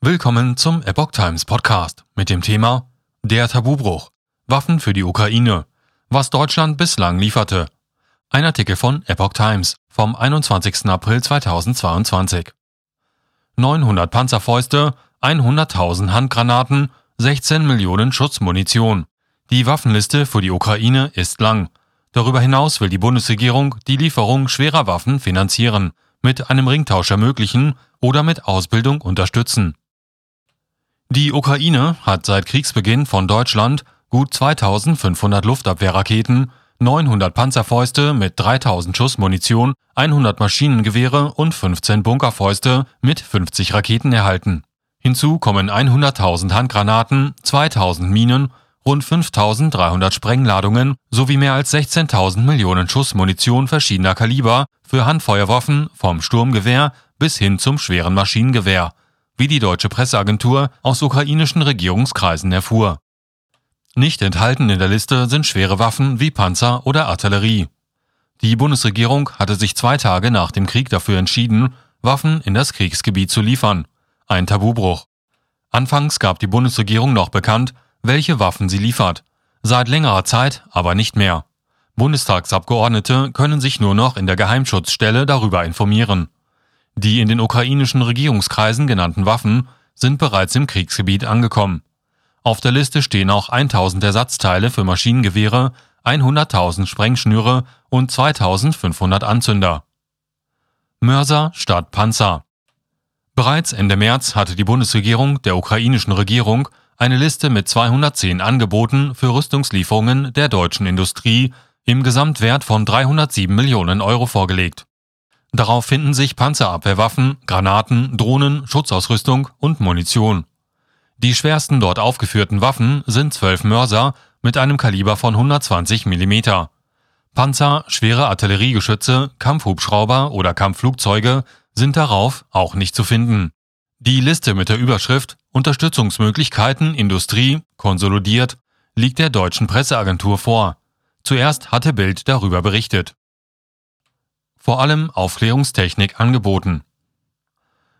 Willkommen zum Epoch Times Podcast mit dem Thema Der Tabubruch. Waffen für die Ukraine. Was Deutschland bislang lieferte. Ein Artikel von Epoch Times vom 21. April 2022. 900 Panzerfäuste, 100.000 Handgranaten, 16 Millionen Schutzmunition. Die Waffenliste für die Ukraine ist lang. Darüber hinaus will die Bundesregierung die Lieferung schwerer Waffen finanzieren, mit einem Ringtausch ermöglichen oder mit Ausbildung unterstützen. Die Ukraine hat seit Kriegsbeginn von Deutschland gut 2500 Luftabwehrraketen, 900 Panzerfäuste mit 3000 Schuss Munition, 100 Maschinengewehre und 15 Bunkerfäuste mit 50 Raketen erhalten. Hinzu kommen 100.000 Handgranaten, 2000 Minen, rund 5300 Sprengladungen sowie mehr als 16.000 Millionen Schuss Munition verschiedener Kaliber für Handfeuerwaffen vom Sturmgewehr bis hin zum schweren Maschinengewehr wie die deutsche Presseagentur aus ukrainischen Regierungskreisen erfuhr. Nicht enthalten in der Liste sind schwere Waffen wie Panzer oder Artillerie. Die Bundesregierung hatte sich zwei Tage nach dem Krieg dafür entschieden, Waffen in das Kriegsgebiet zu liefern. Ein Tabubruch. Anfangs gab die Bundesregierung noch bekannt, welche Waffen sie liefert. Seit längerer Zeit aber nicht mehr. Bundestagsabgeordnete können sich nur noch in der Geheimschutzstelle darüber informieren. Die in den ukrainischen Regierungskreisen genannten Waffen sind bereits im Kriegsgebiet angekommen. Auf der Liste stehen auch 1000 Ersatzteile für Maschinengewehre, 100.000 Sprengschnüre und 2500 Anzünder. Mörser statt Panzer. Bereits Ende März hatte die Bundesregierung der ukrainischen Regierung eine Liste mit 210 Angeboten für Rüstungslieferungen der deutschen Industrie im Gesamtwert von 307 Millionen Euro vorgelegt. Darauf finden sich Panzerabwehrwaffen, Granaten, Drohnen, Schutzausrüstung und Munition. Die schwersten dort aufgeführten Waffen sind zwölf Mörser mit einem Kaliber von 120 mm. Panzer, schwere Artilleriegeschütze, Kampfhubschrauber oder Kampfflugzeuge sind darauf auch nicht zu finden. Die Liste mit der Überschrift Unterstützungsmöglichkeiten Industrie konsolidiert liegt der deutschen Presseagentur vor. Zuerst hatte Bild darüber berichtet vor allem Aufklärungstechnik angeboten.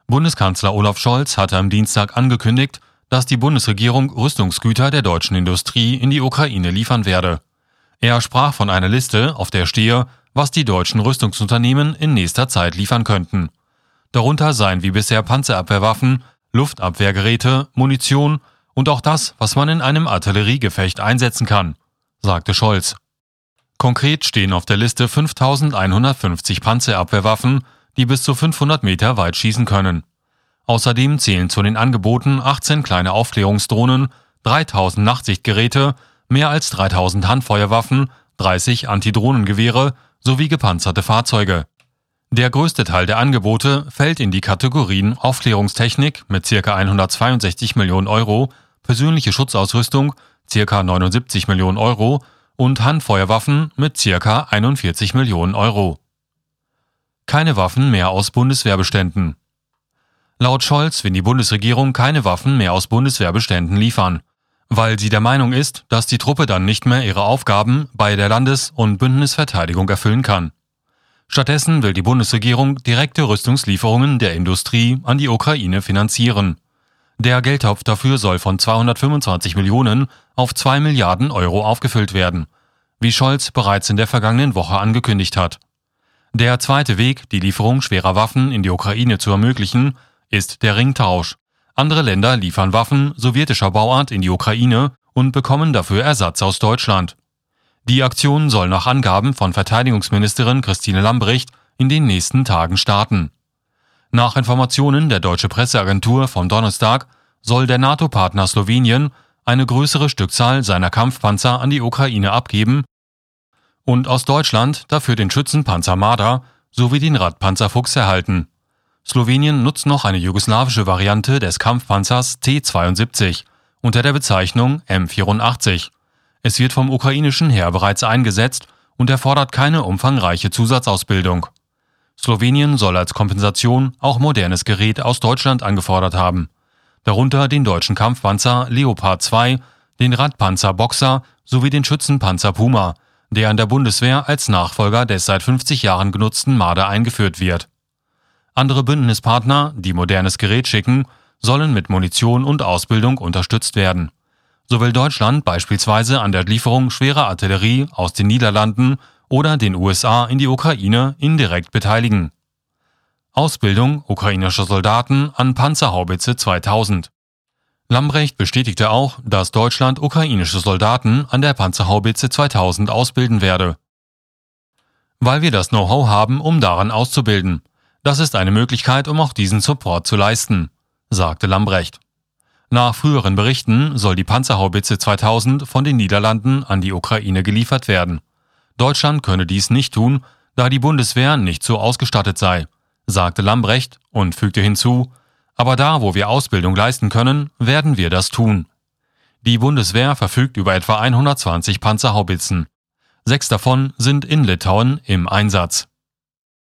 Bundeskanzler Olaf Scholz hatte am Dienstag angekündigt, dass die Bundesregierung Rüstungsgüter der deutschen Industrie in die Ukraine liefern werde. Er sprach von einer Liste, auf der stehe, was die deutschen Rüstungsunternehmen in nächster Zeit liefern könnten. Darunter seien wie bisher Panzerabwehrwaffen, Luftabwehrgeräte, Munition und auch das, was man in einem Artilleriegefecht einsetzen kann, sagte Scholz. Konkret stehen auf der Liste 5150 Panzerabwehrwaffen, die bis zu 500 Meter weit schießen können. Außerdem zählen zu den Angeboten 18 kleine Aufklärungsdrohnen, 3000 Nachtsichtgeräte, mehr als 3000 Handfeuerwaffen, 30 Antidrohnengewehre sowie gepanzerte Fahrzeuge. Der größte Teil der Angebote fällt in die Kategorien Aufklärungstechnik mit ca. 162 Millionen Euro, persönliche Schutzausrüstung ca. 79 Millionen Euro und Handfeuerwaffen mit circa 41 Millionen Euro. Keine Waffen mehr aus Bundeswehrbeständen. Laut Scholz will die Bundesregierung keine Waffen mehr aus Bundeswehrbeständen liefern, weil sie der Meinung ist, dass die Truppe dann nicht mehr ihre Aufgaben bei der Landes- und Bündnisverteidigung erfüllen kann. Stattdessen will die Bundesregierung direkte Rüstungslieferungen der Industrie an die Ukraine finanzieren. Der Geldtopf dafür soll von 225 Millionen auf 2 Milliarden Euro aufgefüllt werden, wie Scholz bereits in der vergangenen Woche angekündigt hat. Der zweite Weg, die Lieferung schwerer Waffen in die Ukraine zu ermöglichen, ist der Ringtausch. Andere Länder liefern Waffen sowjetischer Bauart in die Ukraine und bekommen dafür Ersatz aus Deutschland. Die Aktion soll nach Angaben von Verteidigungsministerin Christine Lambrecht in den nächsten Tagen starten. Nach Informationen der Deutsche Presseagentur vom Donnerstag soll der NATO-Partner Slowenien eine größere Stückzahl seiner Kampfpanzer an die Ukraine abgeben und aus Deutschland dafür den Schützenpanzer Marder sowie den Radpanzer Fuchs erhalten. Slowenien nutzt noch eine jugoslawische Variante des Kampfpanzers T-72 unter der Bezeichnung M84. Es wird vom ukrainischen Heer bereits eingesetzt und erfordert keine umfangreiche Zusatzausbildung. Slowenien soll als Kompensation auch modernes Gerät aus Deutschland angefordert haben, darunter den deutschen Kampfpanzer Leopard 2, den Radpanzer Boxer sowie den Schützenpanzer Puma, der an der Bundeswehr als Nachfolger des seit 50 Jahren genutzten Marder eingeführt wird. Andere Bündnispartner, die modernes Gerät schicken, sollen mit Munition und Ausbildung unterstützt werden. So will Deutschland beispielsweise an der Lieferung schwerer Artillerie aus den Niederlanden oder den USA in die Ukraine indirekt beteiligen. Ausbildung ukrainischer Soldaten an Panzerhaubitze 2000. Lambrecht bestätigte auch, dass Deutschland ukrainische Soldaten an der Panzerhaubitze 2000 ausbilden werde. Weil wir das Know-how haben, um daran auszubilden. Das ist eine Möglichkeit, um auch diesen Support zu leisten, sagte Lambrecht. Nach früheren Berichten soll die Panzerhaubitze 2000 von den Niederlanden an die Ukraine geliefert werden. Deutschland könne dies nicht tun, da die Bundeswehr nicht so ausgestattet sei, sagte Lambrecht und fügte hinzu, aber da, wo wir Ausbildung leisten können, werden wir das tun. Die Bundeswehr verfügt über etwa 120 Panzerhaubitzen. Sechs davon sind in Litauen im Einsatz.